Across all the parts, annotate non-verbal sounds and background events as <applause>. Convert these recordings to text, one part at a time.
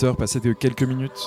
8h, passé de quelques minutes.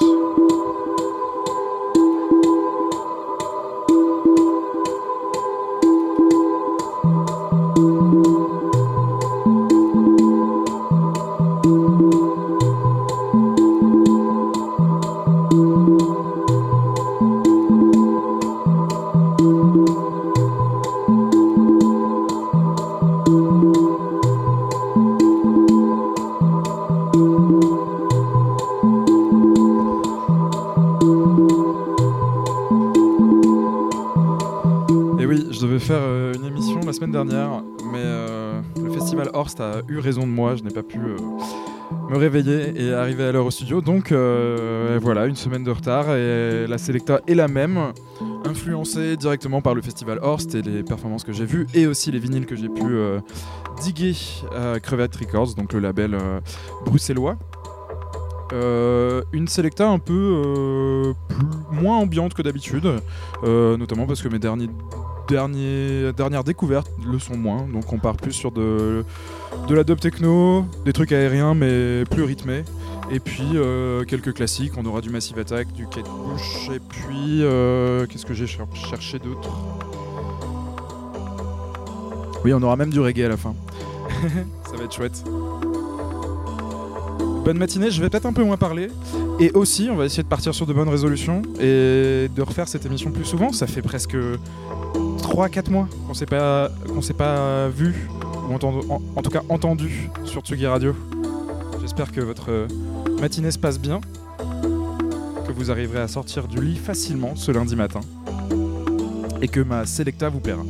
Raison de moi, je n'ai pas pu euh, me réveiller et arriver à l'heure au studio. Donc euh, voilà, une semaine de retard et la Selecta est la même, influencée directement par le festival Horst et les performances que j'ai vues et aussi les vinyles que j'ai pu euh, diguer à Crevette Records, donc le label bruxellois. une Selecta un peu moins ambiante que d'habitude, notamment parce que mes derniers dernières découvertes le sont moins. Donc on part plus sur de, de la dub techno, des trucs aériens mais plus rythmés. Et puis euh, quelques classiques, on aura du Massive Attack, du Kate Bush, et puis euh, qu'est-ce que j'ai cherché d'autre? Oui, on aura même du reggae à la fin. <laughs> Ça va être chouette. Bonne matinée, je vais peut-être un peu moins parler. Et aussi, on va essayer de partir sur de bonnes résolutions et de refaire cette émission plus souvent. Ça fait presque 3-4 mois qu'on s'est pas, qu'on s'est pas vu, ou en, tout cas entendu sur Tsugi Radio. J'espère que votre matinée se passe bien, que vous arriverez à sortir du lit facilement ce lundi matin, et que ma Selecta vous plaira.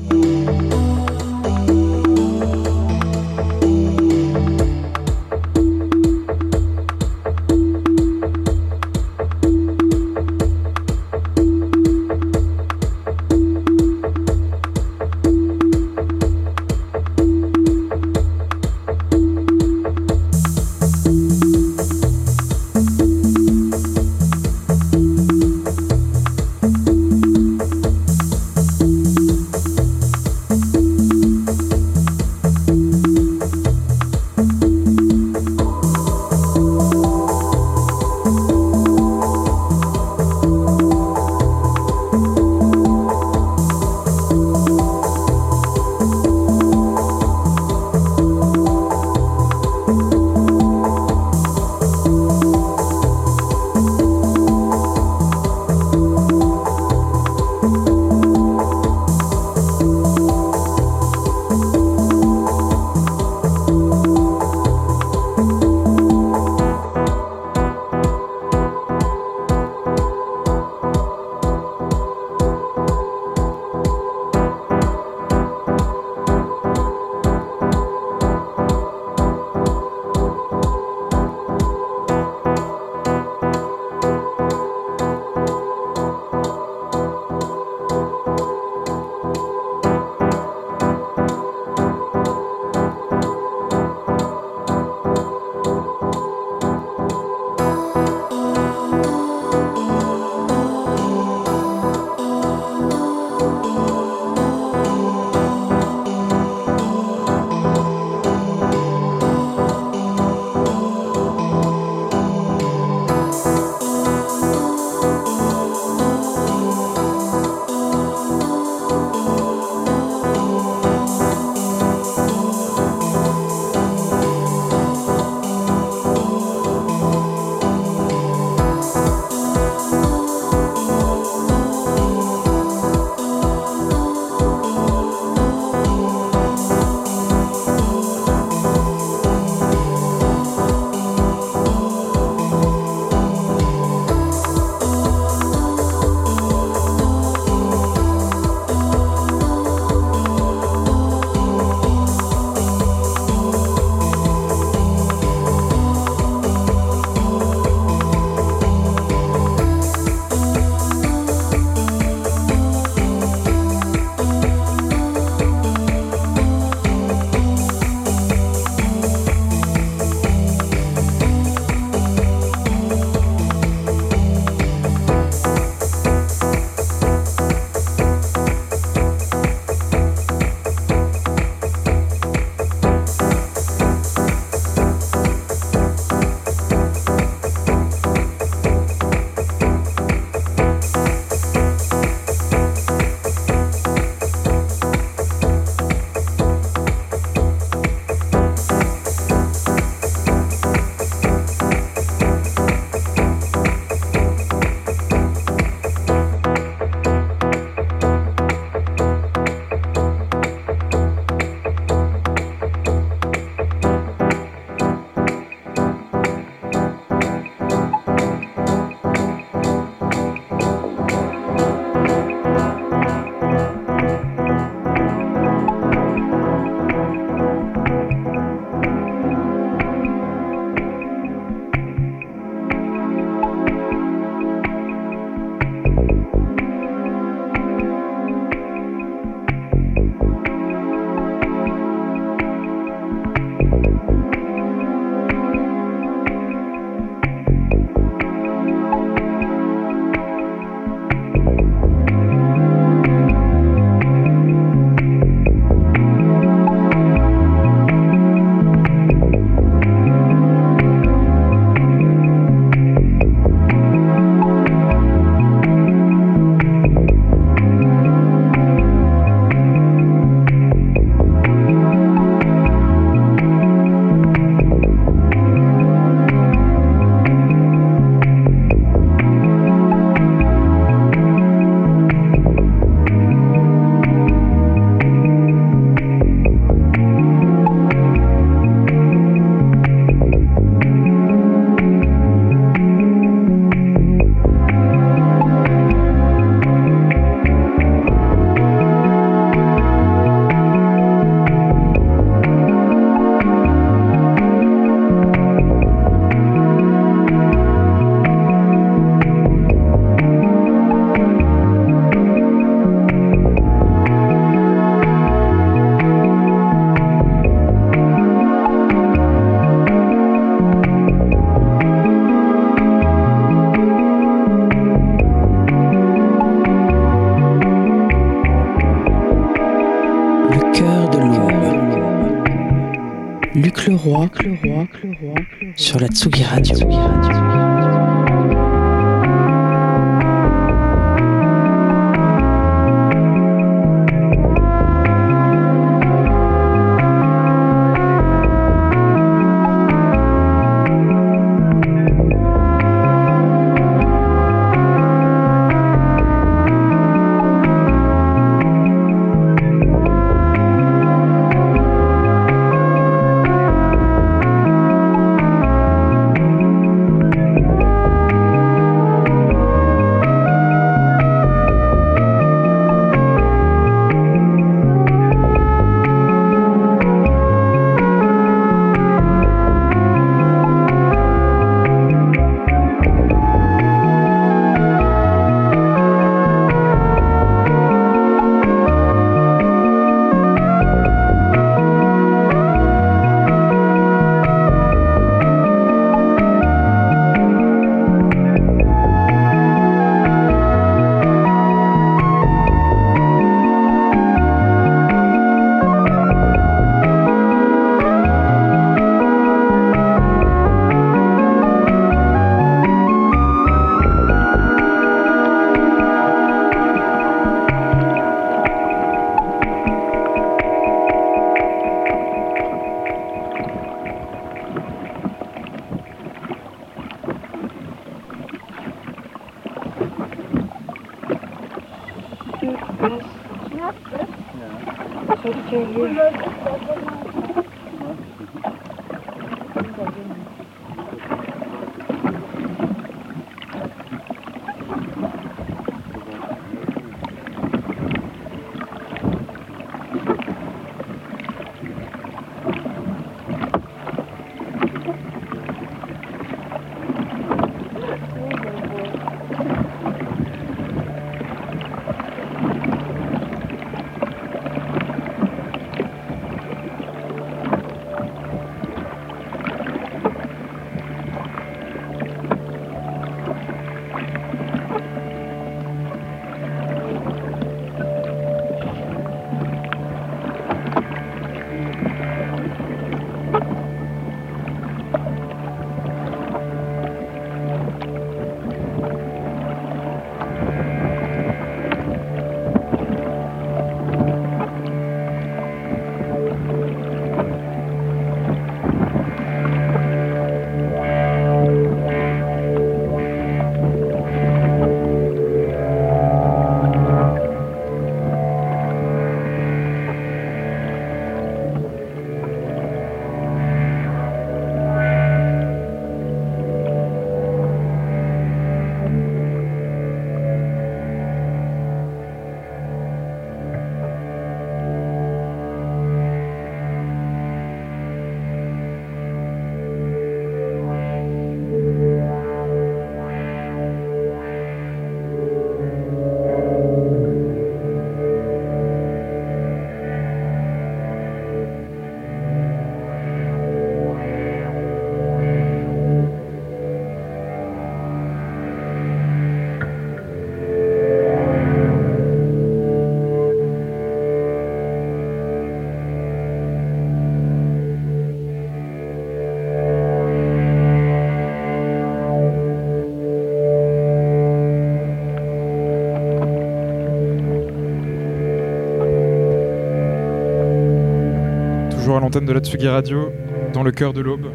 De la Tsugi Radio, dans le cœur de l'aube.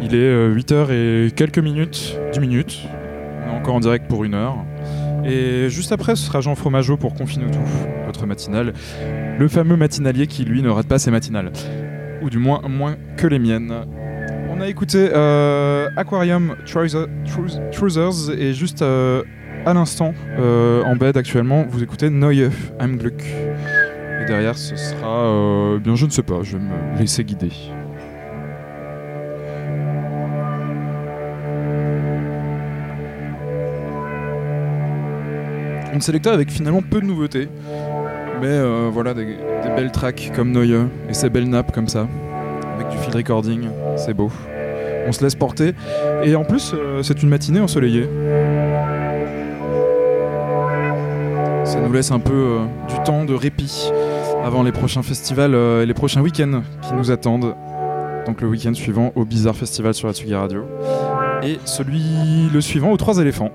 Il est 8h euh, et quelques minutes, 10 minutes. On est encore en direct pour une heure. Et juste après, ce sera Jean Fromageau pour Confine tout, votre matinale. Le fameux matinalier qui, lui, ne rate pas ses matinales. Ou du moins, moins que les miennes. On a écouté euh, Aquarium Trousers et juste euh, à l'instant, en bed actuellement, vous écoutez Neue I'm Glück derrière, ce sera. Euh, bien, je ne sais pas, je vais me laisser guider. Une sélecta avec finalement peu de nouveautés, mais euh, voilà, des, belles tracks comme Neue et ces belles nappes comme ça, avec du field recording, c'est beau. On se laisse porter, et en plus, euh, c'est une matinée ensoleillée. Ça nous laisse un peu du temps de répit avant les prochains festivals et les prochains week-ends qui nous attendent. Donc le week-end suivant au Bizarre Festival sur la Tsugi Radio. Et celui le suivant aux Trois éléphants.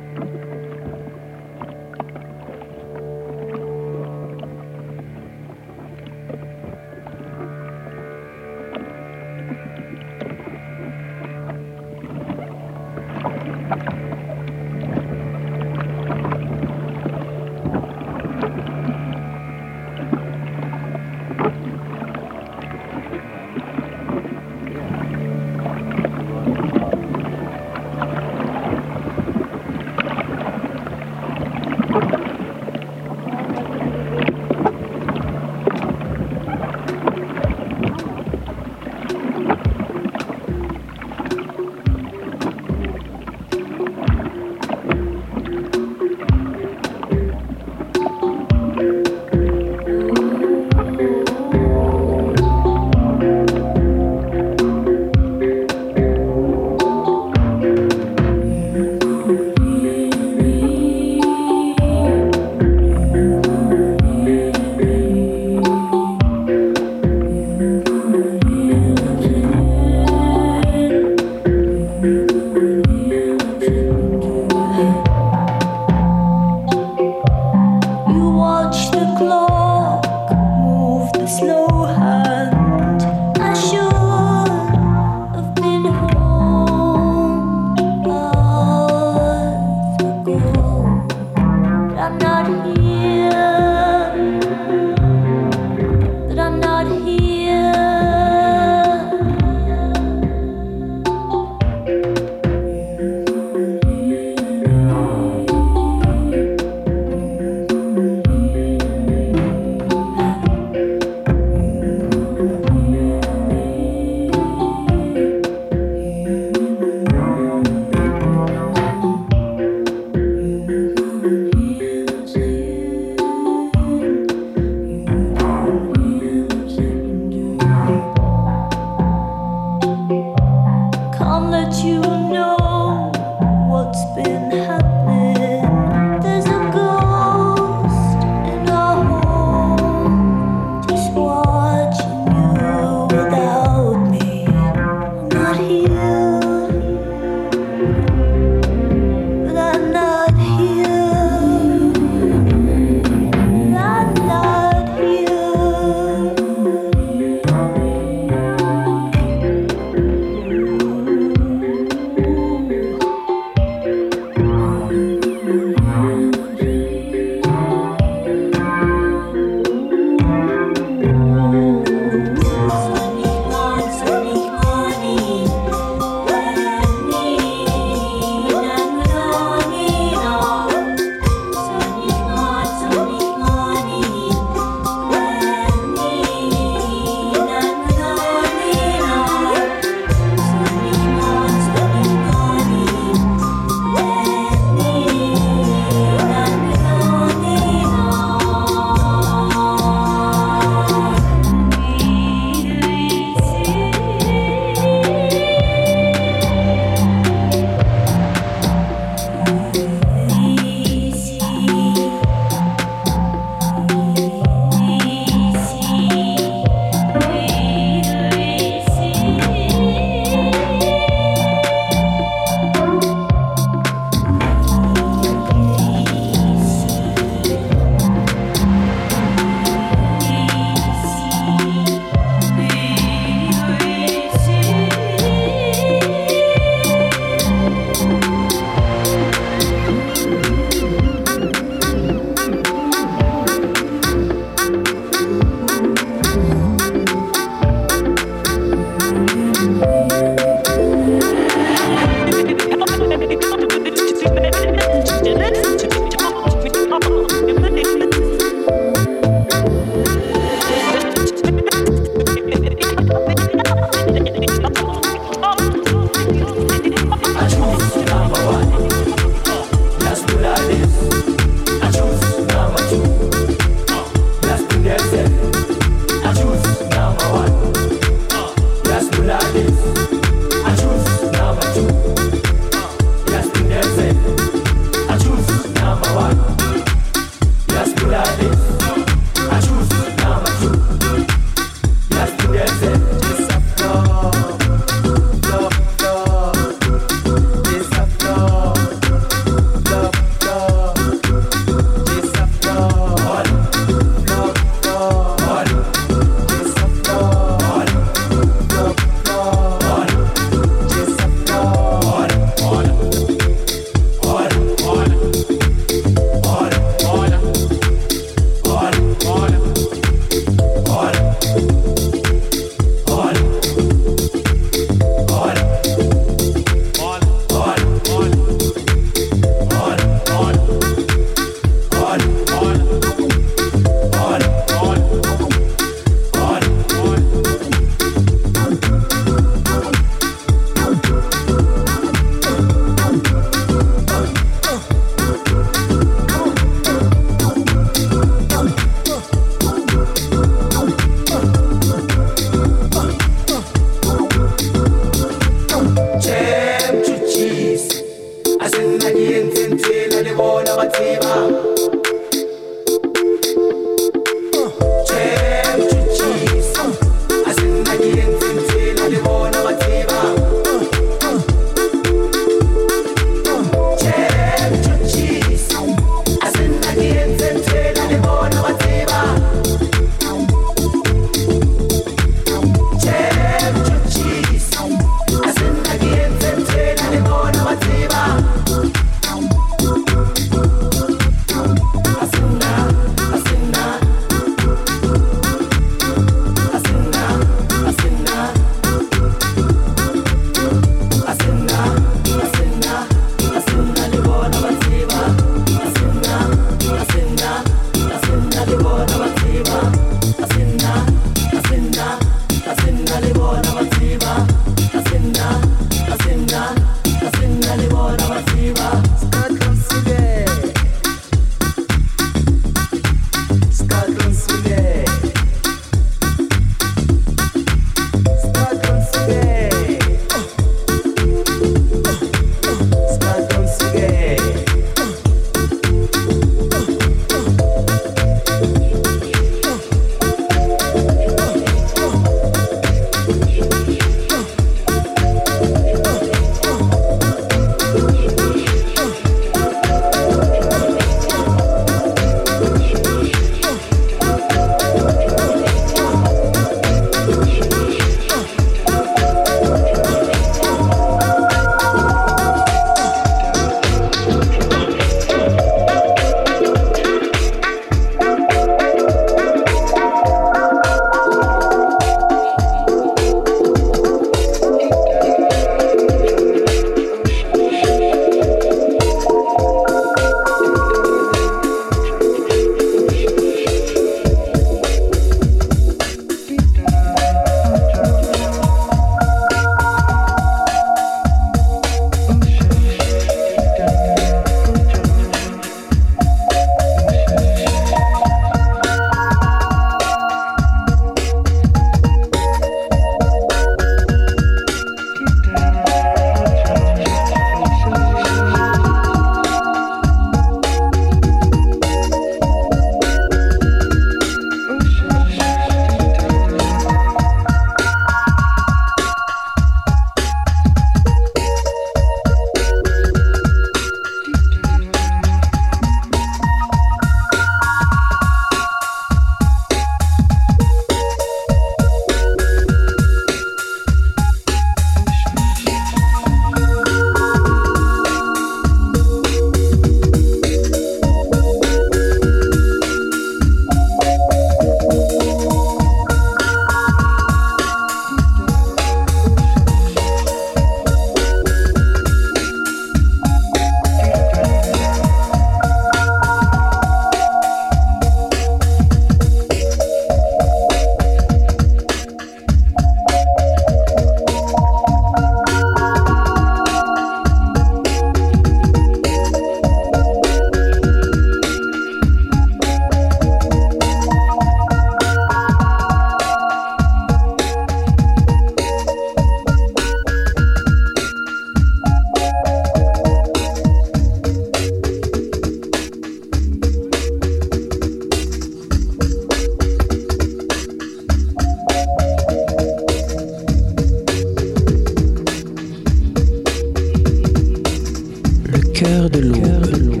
cœur de l'eau.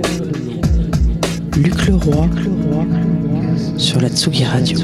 Luc Leroy sur la Tsugi Radio.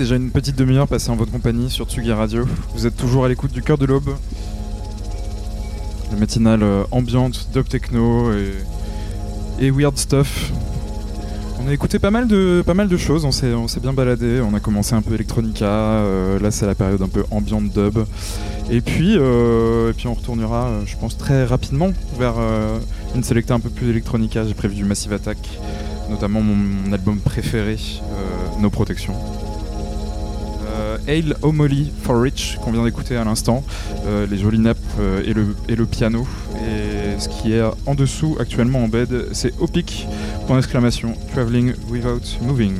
Déjà une petite demi-heure passée en votre compagnie sur Tsugi Radio. Vous êtes toujours à l'écoute du cœur de l'aube. Le matinal euh, ambiante, dub techno et, weird stuff. On a écouté pas mal de, pas mal de choses, on s'est, on s'est bien baladé, on a commencé un peu electronica, euh, là c'est la période un peu ambiante dub. Et puis, euh, et puis on retournera, je pense, très rapidement vers une sélecta un peu plus electronica. J'ai prévu du Massive Attack, notamment mon, mon album préféré, euh, No Protection. Euh, Hail O'Molly for Rich qu'on vient d'écouter à l'instant, euh, les jolies nappes euh, et, le, et le piano. Et ce qui est en dessous actuellement en bed, c'est Opic, point d'exclamation, Traveling Without Moving.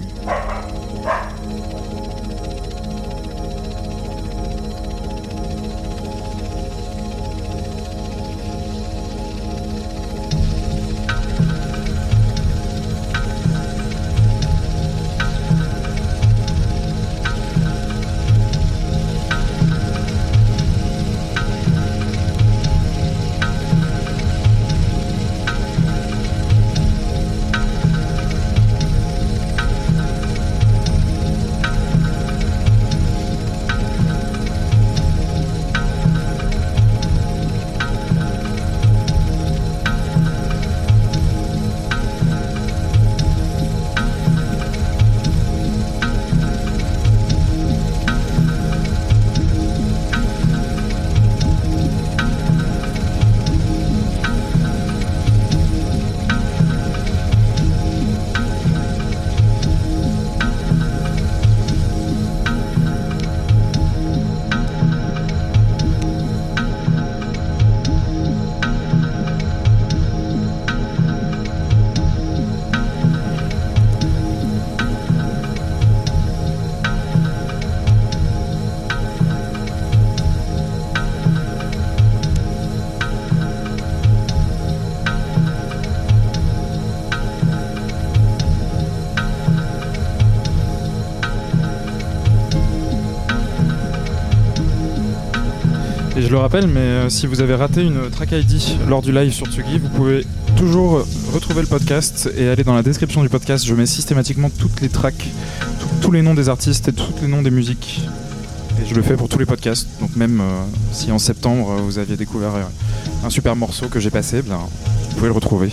Je le rappelle, mais euh, si vous avez raté une track ID lors du live sur Tsugi, vous pouvez toujours retrouver le podcast et aller dans la description du podcast. Je mets systématiquement toutes les tracks, tous les noms des artistes et tous les noms des musiques. Et je le fais pour tous les podcasts. Donc même euh, si en septembre euh, vous aviez découvert euh, un super morceau que j'ai passé, bien, vous pouvez le retrouver.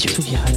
Radio.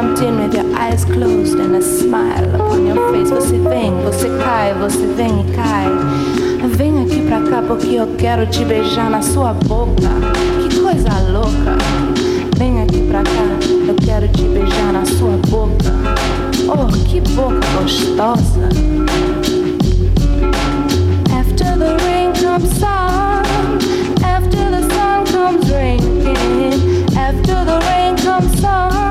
Jumped in with your eyes closed and a smile upon your face. Você vem, você cai, você vem e cai. Vem aqui pra cá porque eu quero te beijar na sua boca. Que coisa louca. Vem aqui pra cá, eu quero te beijar na sua boca. Oh, que boca gostosa. After the rain comes sun, after the sun comes rain again. After the rain comes sun,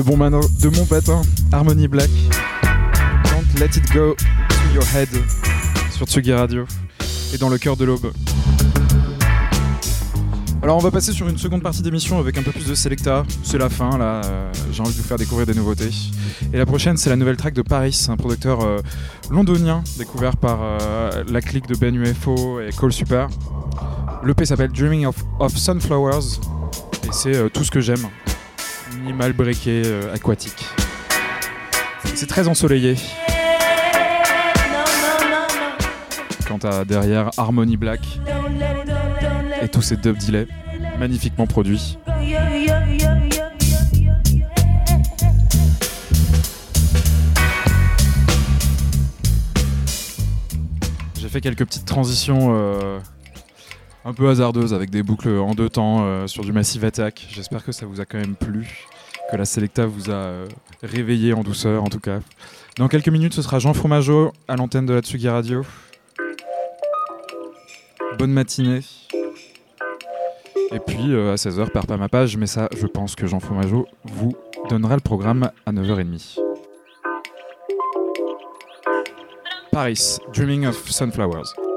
de bon, de patin, Harmony Black. Don't let it go to your head sur Tsugi Radio et dans le cœur de l'aube. Alors on va passer sur une seconde partie d'émission avec un peu plus de Selecta. C'est la fin là, euh, j'ai envie de vous faire découvrir des nouveautés. Et la prochaine c'est la nouvelle track de Paris, un producteur euh, londonien découvert par euh, la clique de Ben UFO et Cole Super. L'EP s'appelle Dreaming of, Sunflowers et c'est tout ce que j'aime. Minimal breaké euh, aquatique. C'est très ensoleillé. Quant à derrière Harmony Black et tous ces dub delay magnifiquement produits. J'ai fait quelques petites transitions euh, un peu hasardeuses avec des boucles en deux temps euh, sur du Massive Attack. J'espère que ça vous a quand même plu, que la Selecta vous a euh, réveillé en douceur en tout cas. Dans quelques minutes, ce sera Jean Fromageau à l'antenne de la Tsugi Radio. Bonne matinée. Et puis euh, à 16h, perds pas ma page, mais ça, je pense que Jean Fromageau vous donnera le programme à 9h30. Paris, Dreaming of Sunflowers.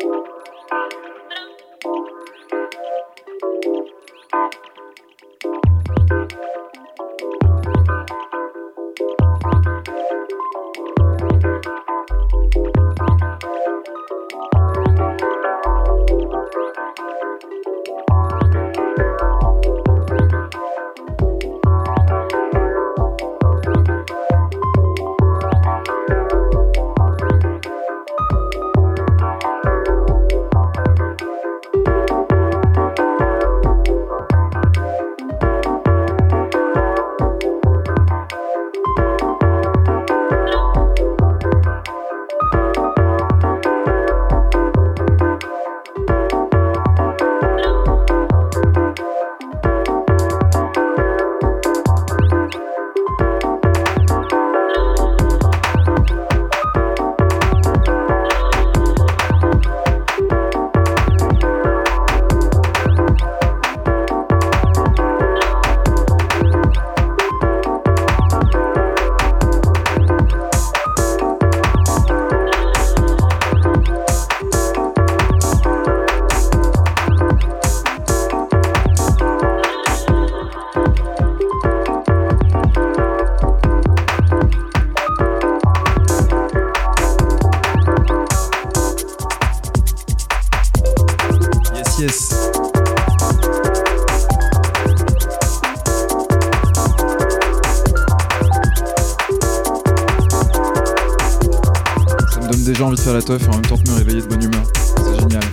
La teuf et en même temps de me réveiller de bonne humeur. C'est génial.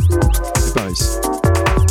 C'est Paris.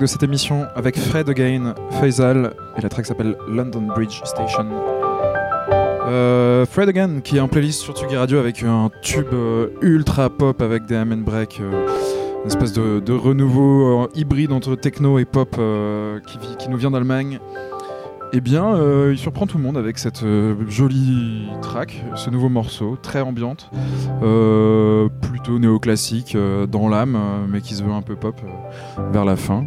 De cette émission avec Fred Again, Faisal, et la track s'appelle London Bridge Station. Euh, Fred Again qui est en playlist sur Tsugi Radio avec un tube euh, ultra pop avec des amen break, euh, une espèce de, renouveau hybride entre techno et pop qui, qui nous vient d'Allemagne. Eh bien, il surprend tout le monde avec cette jolie track, ce nouveau morceau, très ambiante, plutôt néoclassique dans l'âme, mais qui se veut un peu pop vers la fin.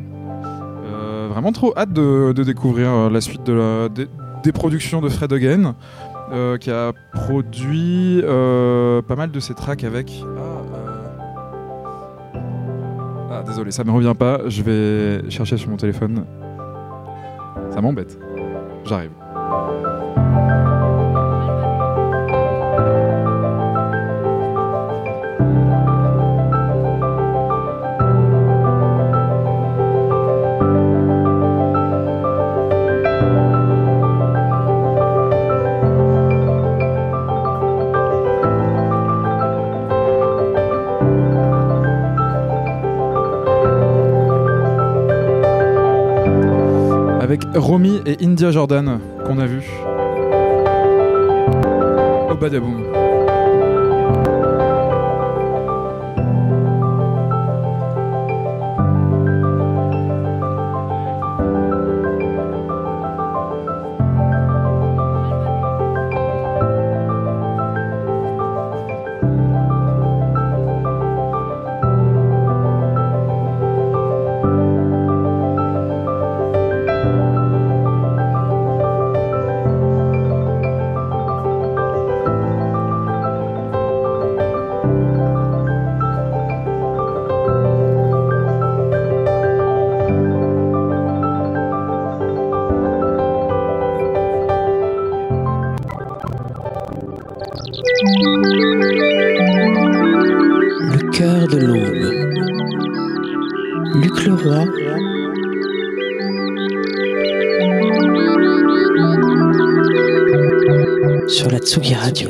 Vraiment trop hâte de, découvrir euh, la suite de la- des, productions de Fred Again, euh, qui a produit euh, pas mal de ses tracks avec. Ah, ah, désolé, ça me revient pas. Je vais chercher sur mon téléphone. Ça m'embête. J'arrive. Romy et India Jordan qu'on a vu au Sur la Tsugi Radio.